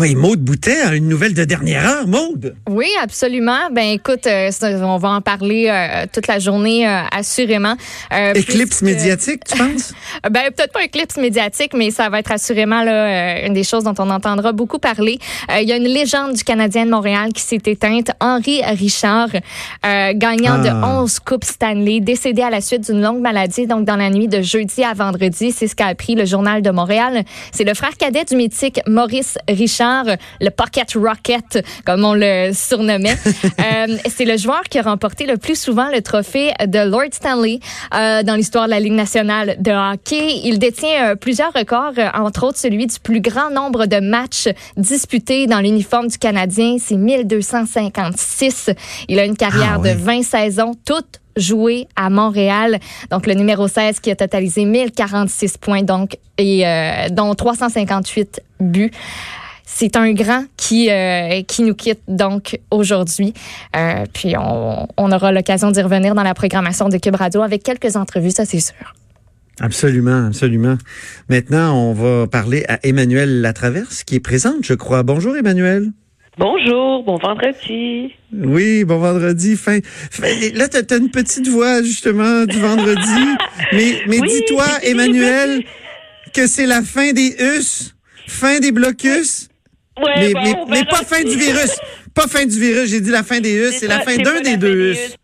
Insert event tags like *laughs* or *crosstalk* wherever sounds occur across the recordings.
Oui, Maude Boutet a une nouvelle de dernière heure. Maude. Oui, absolument. Ben écoute, euh, on va en parler euh, toute la journée, euh, assurément. éclipse médiatique, tu penses? *laughs* ben peut-être pas éclipse médiatique, mais ça va être assurément là, une des choses dont on entendra beaucoup parler. Il y a une légende du Canadien de Montréal qui s'est éteinte. Henri Richard, gagnant de 11 ah. Coupes Stanley, décédé à la suite d'une longue maladie, donc dans la nuit de jeudi à vendredi. C'est ce qu'a appris le Journal de Montréal. C'est le frère cadet du mythique Maurice Richard le Pocket Rocket, comme on le surnommait. *laughs* euh, c'est le joueur qui a remporté le plus souvent le trophée de Lord Stanley euh, dans l'histoire de la Ligue nationale de hockey. Il détient euh, plusieurs records, euh, entre autres celui du plus grand nombre de matchs disputés dans l'uniforme du Canadien. C'est 1256. Il a une carrière ah de 20 saisons, toutes jouées à Montréal. Donc, le numéro 16 qui a totalisé 1046 points, donc, et dont 358 buts. C'est un grand qui, euh, qui nous quitte donc aujourd'hui. Euh, puis on, on aura l'occasion d'y revenir dans la programmation de Cube Radio avec quelques entrevues, ça c'est sûr. Absolument, absolument. Maintenant, on va parler à Emmanuel Latraverse qui est présente, je crois. Bonjour Emmanuel. Bonjour, bon vendredi. Oui, bon vendredi. Fin, là, tu as, une petite voix justement du vendredi. *laughs* mais mais dis-toi, Emmanuel, que c'est la fin des us, fin des blocus mais, mais, pas fin du virus. Pas fin du virus. J'ai dit la fin des US. C'est la fin d'un des deux US.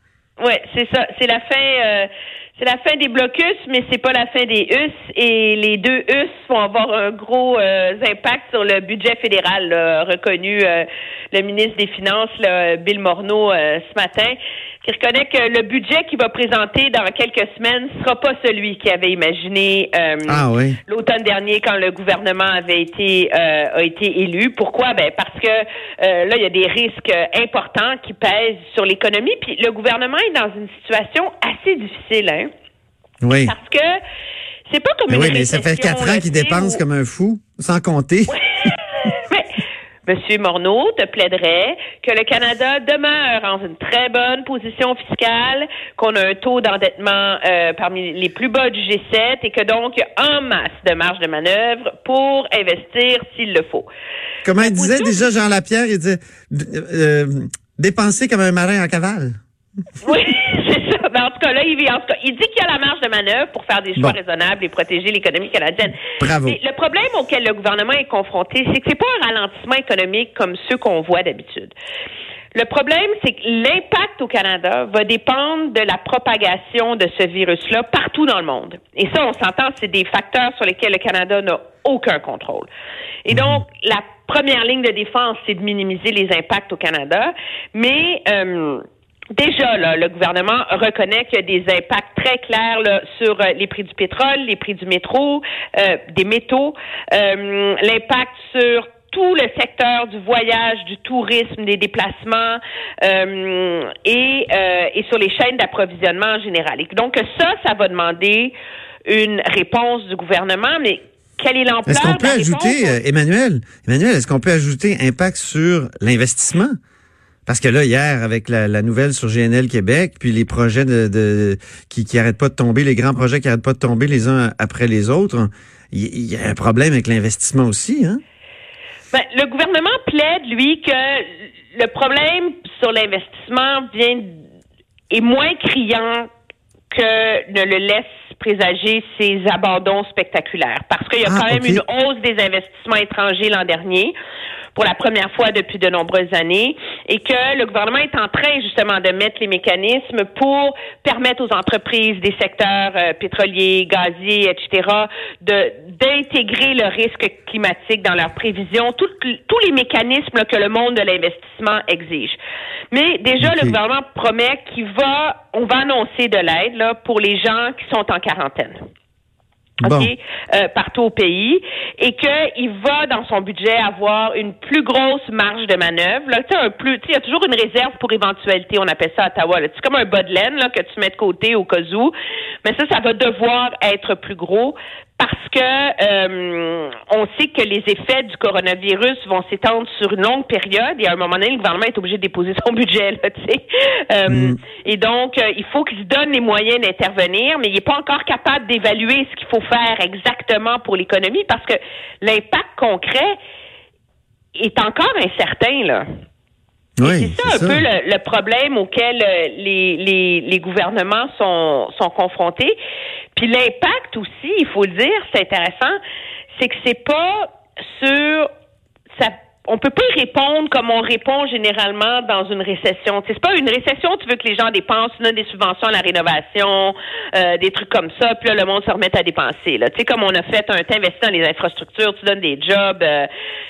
Oui, c'est ça. C'est la fin. Euh, c'est la fin des blocus, mais c'est pas la fin des US. Et les deux US vont avoir un gros euh, impact sur le budget fédéral, reconnu euh, le ministre des Finances, Bill Morneau, ce matin qui reconnaît que le budget qu'il va présenter dans quelques semaines ne sera pas celui qu'il avait imaginé euh, ah l'automne dernier quand le gouvernement avait été euh, a été élu. Pourquoi? Ben parce que euh, là il y a des risques importants qui pèsent sur l'économie. Puis le gouvernement est dans une situation assez difficile, hein Oui. Parce que c'est pas comme mais oui, mais ça fait quatre ans qu'il dépense comme un fou, sans compter. *laughs* Monsieur Morneau te plaiderait que le Canada demeure en une très bonne position fiscale, qu'on a un taux d'endettement euh, parmi les plus bas du G7 et que donc il y a en masse de marge de manœuvre pour investir s'il le faut. Comment il disait déjà Jean Lapierre, il disait euh, dépenser comme un marin en cavale. Oui, Mais en tout cas, là, il, en tout cas, il dit qu'il y a la marge de manœuvre pour faire des choix raisonnables et protéger l'économie canadienne. Bravo. le problème auquel le gouvernement est confronté, c'est que c'est pas un ralentissement économique comme ceux qu'on voit d'habitude. Le problème, c'est que l'impact au Canada va dépendre de la propagation de ce virus-là partout dans le monde. Et ça, on s'entend, c'est des facteurs sur lesquels le Canada n'a aucun contrôle. Et mhm. donc, la première ligne de défense, c'est de minimiser les impacts au Canada, mais euh, Déjà, là, le gouvernement reconnaît qu'il y a des impacts très clairs là, sur euh, les prix du pétrole, les prix du métro, euh, des métaux, euh, l'impact sur tout le secteur du voyage, du tourisme, des déplacements et, et sur les chaînes d'approvisionnement en général. Et donc ça, ça va demander une réponse du gouvernement, mais quelle est l'ampleur Est-ce qu'on peut ajouter, Emmanuel, Emmanuel, est-ce qu'on peut ajouter impact sur l'investissement? Parce que là, hier, avec la, nouvelle sur GNL Québec, puis les projets de, qui, qui arrêtent pas de tomber, les grands projets qui arrêtent pas de tomber les uns après les autres, il y, a un problème avec l'investissement aussi, hein? Ben, le gouvernement plaide, lui, que le problème sur l'investissement vient est moins criant que ne le laisse présager ces abandons spectaculaires. Parce qu'il y a ah, quand même une hausse des investissements étrangers l'an dernier pour la première fois depuis de nombreuses années et que le gouvernement est en train justement de mettre les mécanismes pour permettre aux entreprises des secteurs euh, pétroliers, gaziers, etc., de d'intégrer le risque climatique dans leurs prévisions, tous les mécanismes que le monde de l'investissement exige. Mais déjà, le gouvernement promet qu'il va, on va annoncer de l'aide là pour les gens qui sont en quarantaine. Euh, partout au pays, et qu'il va dans son budget avoir une plus grosse marge de manœuvre. Là, un plus, il y a toujours une réserve pour éventualité, on appelle ça à Ottawa. C'est comme un bas là, que tu mets de côté au cas où, mais ça, ça va devoir être plus gros parce que euh, on sait que les effets du coronavirus vont s'étendre sur une longue période et à un moment donné, le gouvernement est obligé de déposer son *laughs* budget. Là, euh, mm. Et donc, euh, il faut qu'il se donne les moyens d'intervenir, mais il n'est pas encore capable d'évaluer ce qu'il faut faire exactement pour l'économie parce que l'impact concret, est encore incertain, là. Oui, c'est ça un peu le, problème auquel euh, les, les, les gouvernements sont, sont confrontés. Puis l'impact aussi, il faut le dire, c'est intéressant, c'est que c'est pas sur ça on peut pas y répondre comme on répond généralement dans une récession. C'est pas une récession, tu veux que les gens dépensent, tu donnes des subventions à la rénovation, euh, des trucs comme ça, puis là, le monde se remet à dépenser. Là. Tu sais, comme on a fait, un investi dans les infrastructures, tu donnes des jobs, euh,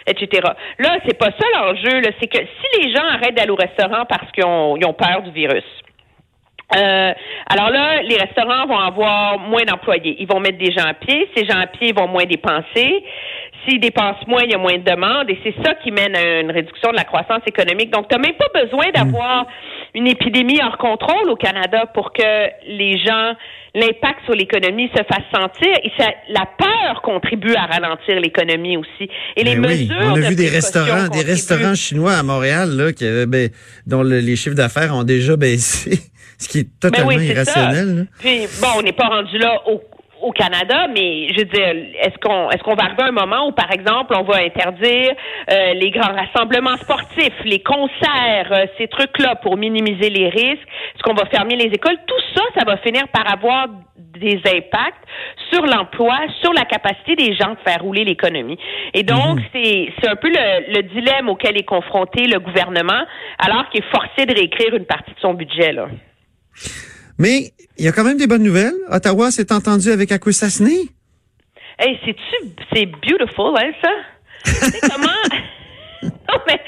etc. Là, c'est pas ça l'enjeu, c'est que si les gens arrêtent d'aller au restaurant parce qu'ils ont, ont peur du virus, euh, alors là, les restaurants vont avoir moins d'employés. Ils vont mettre des gens à pied. Ces gens à pied vont moins dépenser. S'ils dépensent moins, il y a moins de demandes. Et c'est ça qui mène à une réduction de la croissance économique. Donc, tu n'as même pas besoin d'avoir une épidémie hors contrôle au Canada pour que les gens, l'impact sur l'économie se fasse sentir. Et ça, la peur contribue à ralentir l'économie aussi. Et les ben mesures. on a vu des restaurants, des restaurants chinois à Montréal, là, qui, ben, dont les chiffres d'affaires ont déjà *laughs* baissé. Ce qui est ben totalement irrationnel. Puis, bon, on n'est pas rendu là au, au Canada, mais je veux dire, est-ce qu'on est-ce qu'on va arriver à un moment où, par exemple, on va interdire euh, les grands rassemblements sportifs, les concerts, euh, ces trucs-là pour minimiser les risques? Est-ce qu'on va fermer les écoles? Tout ça, ça va finir par avoir des impacts sur l'emploi, sur la capacité des gens de faire rouler l'économie. Et donc, mhm. c'est c'est un peu le, le dilemme auquel est confronté le gouvernement, alors qu'il est forcé de réécrire une partie de son budget, là. Mais il y a quand même des bonnes nouvelles. Ottawa s'est entendu avec Akwesasne. Hey, c'est-tu, c'est beautiful, hein, ça? comment? *laughs* non, mais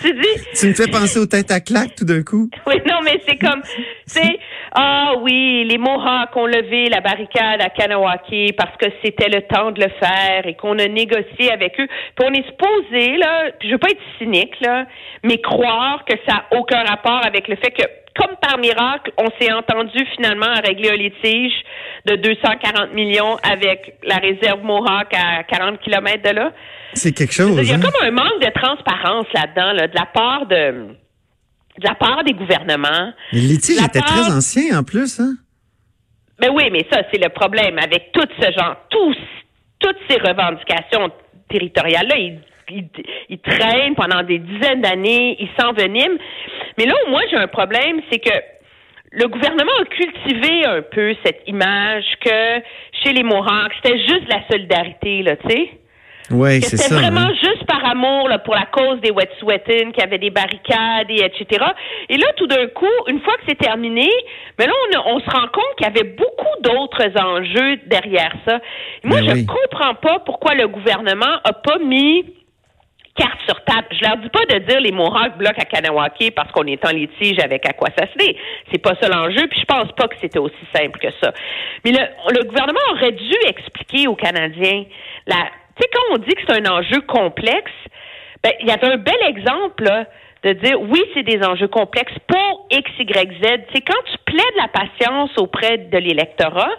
tu dis. Tu me fais penser aux têtes à claque tout d'un coup. *laughs* Oui, non, mais c'est comme, c'est, ah oui, les Mohawks ont levé la barricade à Kanawaki parce que c'était le temps de le faire et qu'on a négocié avec eux. Puis on est supposé, là, je veux pas être cynique, là, mais croire que ça n'a aucun rapport avec le fait que comme par miracle, on s'est entendu finalement à régler un litige de 240 millions avec la réserve Mohawk à 40 km de là. C'est quelque chose. Il y a hein? comme un manque de transparence là-dedans, là, de la part de, de la part des gouvernements. Le litige était très ancien en plus, hein? Ben oui, mais ça, c'est le problème avec tout ce genre, tous, toutes ces revendications territoriales-là, ils, ils, ils, traînent pendant des dizaines d'années, ils s'enveniment. Mais là où moi j'ai un problème, c'est que le gouvernement a cultivé un peu cette image que chez les Mohawks, c'était juste la solidarité, là, tu sais. Oui, c'est ça. C'était vraiment juste par amour là, pour la cause des Wet'suwet'en, qu'il y avait des barricades, et etc. Et là, tout d'un coup, une fois que c'est terminé, mais là, on, on se rend compte qu'il y avait beaucoup d'autres enjeux derrière ça. Moi, ben je ne comprends pas pourquoi le gouvernement a pas mis carte sur table. Je leur dis pas de dire les Mohawks bloquent à Kanawake parce qu'on est en litige avec Akwesasne. C'est pas ça l'enjeu, puis je pense pas que c'était aussi simple que ça. Mais le, le gouvernement aurait dû expliquer aux Canadiens la tu sais, quand on dit que c'est un enjeu complexe, ben, il y avait un bel exemple, de dire oui, c'est des enjeux complexes pour X, Y, Z. Quand tu plaides la patience auprès de l'électorat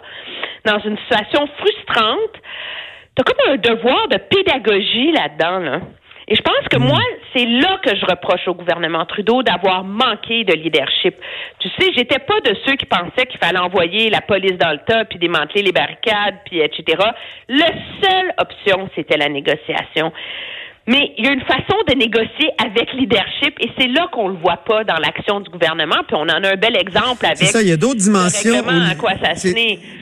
dans une situation frustrante, tu as comme un devoir de pédagogie là-dedans. Là. Et je pense que mm. moi, c'est là que je reproche au gouvernement Trudeau d'avoir manqué de leadership. Tu sais, j'étais pas de ceux qui pensaient qu'il fallait envoyer la police dans le tas, puis démanteler les barricades, puis etc. La seule option, c'était la négociation. Mais il y a une façon de négocier avec leadership et c'est là qu'on le voit pas dans l'action du gouvernement. Puis on en a un bel exemple avec. C'est ça, il y a d'autres dimensions.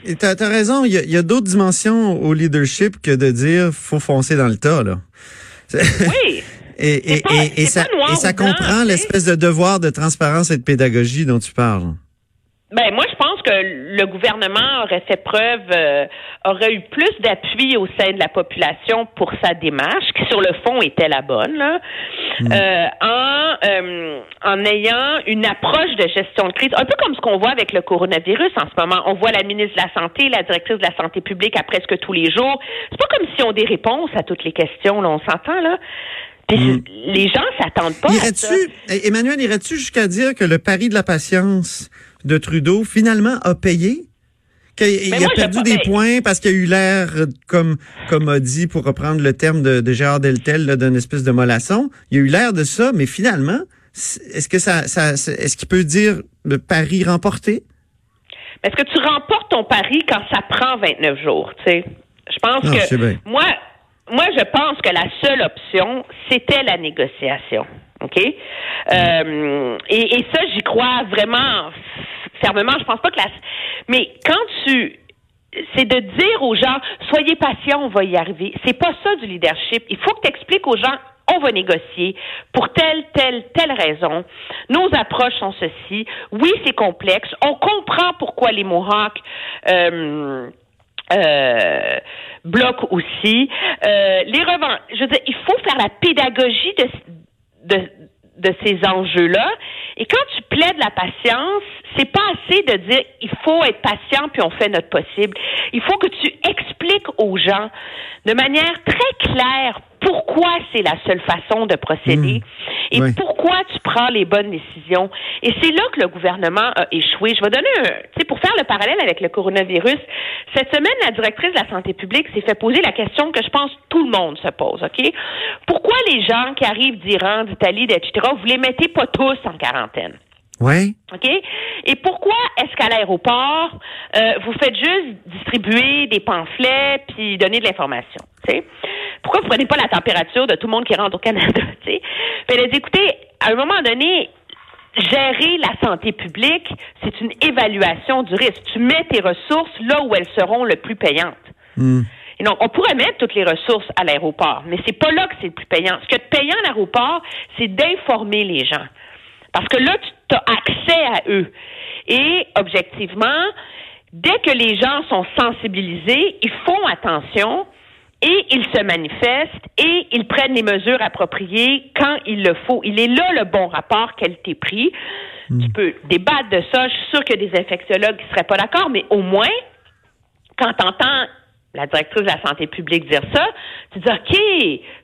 Tu as, raison, il y a, a d'autres dimensions au leadership que de dire faut foncer dans le tas là. Oui. *laughs* et, et, et, ça, et ça comprend l'espèce de devoir de transparence et de pédagogie dont tu parles. Ben moi, je pense que le gouvernement aurait fait preuve, euh, aurait eu plus d'appui au sein de la population pour sa démarche, qui sur le fond était la bonne, là, mm. euh, en euh, en ayant une approche de gestion de crise, un peu comme ce qu'on voit avec le coronavirus en ce moment. On voit la ministre de la santé, la directrice de la santé publique à presque tous les jours. C'est pas comme si on des réponses à toutes les questions, là, on s'entend là. Mm. Les gens s'attendent pas. à ça. Emmanuel, irais-tu jusqu'à dire que le pari de la patience de Trudeau, finalement, a payé? Qu'il a perdu des points parce qu'il a eu l'air, comme comme a dit, pour reprendre le terme de, de Gérard Deltel, d'une espèce de mollasson. Il a eu l'air de ça, mais finalement, est-ce que ça, ça est-ce qu'il peut dire le pari remporté? Est-ce que tu remportes ton pari quand ça prend 29 jours, tu sais? Je pense que moi, moi, je pense que la seule option, c'était la négociation. OK? Euh, et, et, ça, j'y crois vraiment fermement. Je pense pas que la. Mais quand tu. C'est de dire aux gens, soyez patients, on va y arriver. C'est pas ça du leadership. Il faut que tu expliques aux gens, on va négocier pour telle, telle, telle raison. Nos approches sont ceci. Oui, c'est complexe. On comprend pourquoi les Mohawks euh, euh, bloquent aussi. Euh, les revends. Je veux dire, il faut faire la pédagogie de, de, de ces enjeux-là. Et quand tu plaides la patience, c'est pas assez de dire il faut être patient puis on fait notre possible. Il faut que tu expliques aux gens de manière très claire pourquoi c'est la seule façon de procéder mmh. et pourquoi tu prends les bonnes décisions. Et c'est là que le gouvernement a échoué. Je vais donner un, tu sais, pour faire le parallèle avec le coronavirus, cette semaine, la directrice de la santé publique s'est fait poser la question que je pense tout le monde se pose, OK? Pourquoi les gens qui arrivent d'Iran, d'Italie, etc., vous les mettez pas tous en quarantaine? Oui. OK? Et pourquoi est-ce qu'à l'aéroport, euh, vous faites juste distribuer des pamphlets puis donner de l'information? Pourquoi vous prenez pas la température de tout le monde qui rentre au Canada? *laughs* T'sais? Elle a dit, écoutez, à un moment donné, gérer la santé publique, c'est une évaluation du risque. Tu mets tes ressources là où elles seront le plus payantes. Hmm. Et donc, on pourrait mettre toutes les ressources à l'aéroport, mais c'est pas là que c'est le plus payant. Ce qui est payant à l'aéroport, c'est d'informer les gens. Parce que là, tu as accès à eux. Et objectivement, dès que les gens sont sensibilisés, ils font attention et ils se manifestent et ils prennent les mesures appropriées quand il le faut. Il est là le bon rapport qualité-prix. Hmm. Tu peux débattre de ça. Je suis sûre qu'il y a des infectiologues qui seraient pas d'accord, mais au moins, quand tu entends la directrice de la santé publique dire ça, tu dis OK,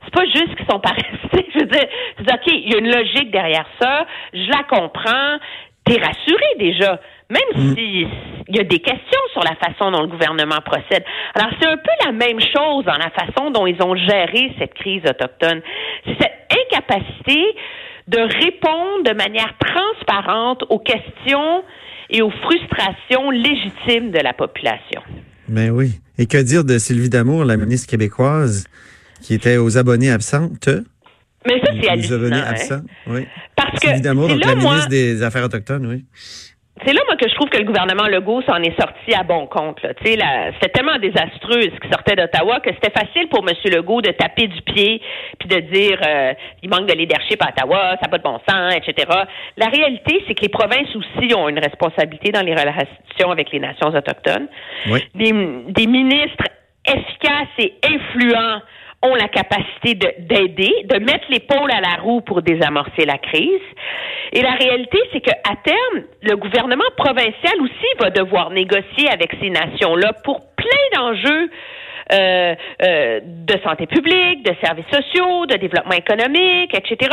c'est pas juste qu'ils sont *laughs* paresseux. Je veux dire, tu dis OK, il y a une logique derrière ça, je la comprends, t'es rassuré déjà. Même Mm. s'il y a des questions sur la façon dont le gouvernement procède. Alors, c'est un peu la même chose dans la façon dont ils ont géré cette crise autochtone. C'est cette incapacité de répondre de manière transparente aux questions et aux frustrations légitimes de la population. Ben oui. Et que dire de Sylvie Damour, la ministre québécoise, qui était aux abonnés absentes? Mais ça, c'est aux hallucinant. abonnés hein. absents, oui. Parce que Sylvie Damour, donc là, la moi, ministre des Affaires autochtones, oui. C'est là, moi, que je trouve que le gouvernement Legault s'en est sorti à bon compte. là. La- C'était tellement désastreux ce qui sortait d'Ottawa que c'était facile pour M. Legault de taper du pied puis de dire euh, il manque de leadership à Ottawa, ça n'a pas de bon sens, etc. La réalité, c'est que les provinces aussi ont une responsabilité dans les relations avec les nations autochtones. Oui. Des, des ministres efficaces et influents ont la capacité de- d'aider, de, mettre l'épaule à la roue pour désamorcer la crise. Et la réalité, c'est qu'à terme, le gouvernement provincial aussi va devoir négocier avec ces nations-là pour plein d'enjeux euh, euh, de santé publique, de services sociaux, de développement économique, etc.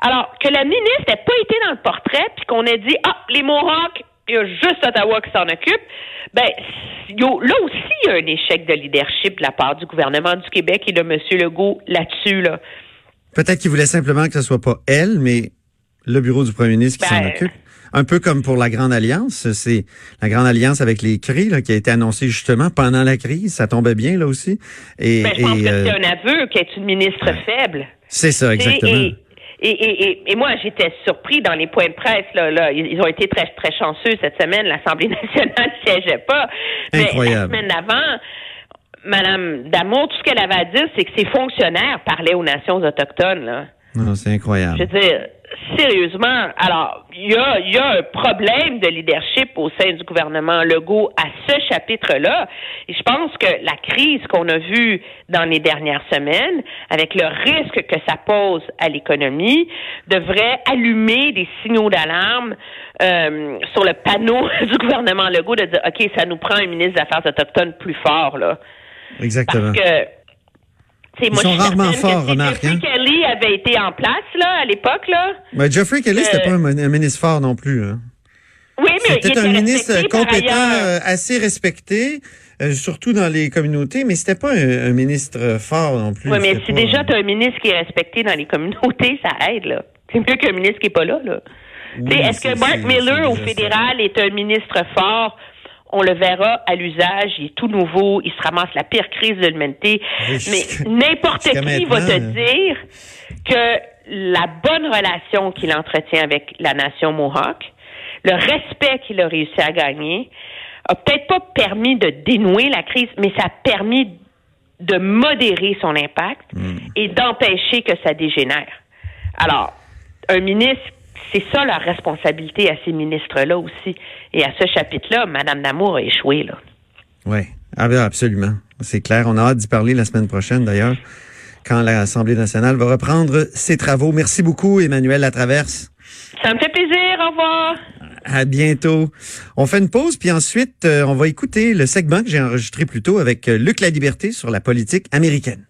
Alors, que la ministre n'ait pas été dans le portrait, puis qu'on ait dit, ah, les Mohawks, il y a juste Ottawa qui s'en occupe, ben, il y a- là aussi, il y a un échec de leadership de la part du gouvernement du Québec et de M. Legault là-dessus, là. Peut-être qu'il voulait simplement que ce soit pas elle, mais le bureau du premier ministre qui s'en Ben, occupe. Un peu comme pour la Grande Alliance, c'est la Grande Alliance avec les CRI là, qui a été annoncée justement pendant la crise. Ça tombait bien là aussi. Et, Ben, je pense et, que euh, c'est un aveu qu'elle est une ministre faible. c'est ça exactement. Et, et, et, et, et moi, j'étais surpris dans les points de presse. Là, là, ils ont été très, très chanceux cette semaine. L'Assemblée *laughs* nationale ne siégeait pas. Mais Incroyable. la semaine d'avant, Madame Damour, tout ce qu'elle avait à dire, c'est que ses fonctionnaires parlaient aux nations autochtones. Là. Non, c'est incroyable. Je veux dire, sérieusement, alors, il y a, il y a un problème de leadership au sein du gouvernement Legault à ce chapitre-là. Et je pense que la crise qu'on a vue dans les dernières semaines, avec le risque que ça pose à l'économie, devrait allumer des signaux d'alarme euh, sur le panneau *laughs* du gouvernement Legault de dire, OK, ça nous prend un ministre des Affaires autochtones plus fort, là. Exactement. Parce que moi, Ils sont rarement forts, remarque, Jeffrey hein. Kelly avait été en place là à l'époque là. Mais Geoffrey Kelly, c'était Euh, pas un, un ministre fort non plus. Hein. Oui, mais C'était était un ministre compétent, euh, assez respecté, euh, surtout dans les communautés, mais c'était pas un, un ministre fort non plus. Oui, mais si pas- déjà tu as un ministre qui est respecté dans les communautés, ça aide là. C'est mieux qu'un ministre qui est pas là là. Oui, Est-ce que Mark Miller au ça. fédéral est un ministre fort? On le verra à l'usage, il est tout nouveau, il se ramasse la pire crise de l'humanité. Mais n'importe qui va te dire que la bonne relation qu'il entretient avec la nation Mohawk, le respect qu'il a réussi à gagner, a peut-être pas permis de dénouer la crise, mais ça a permis de modérer son impact hmm. et d'empêcher que ça dégénère. Alors, un ministre, c'est ça la responsabilité à ces ministres-là aussi. Et à ce chapitre-là, Mme Namour a échoué, là. Oui, ah ben, absolument. C'est clair. On a hâte d'y parler la semaine prochaine, d'ailleurs, quand l'Assemblée nationale va reprendre ses travaux. Merci beaucoup, Emmanuel Latraverse. Ça me fait plaisir. Au revoir. À bientôt. On fait une pause, puis ensuite, euh, on va écouter le segment que j'ai enregistré plus tôt avec euh, Luc La Liberté sur la politique américaine.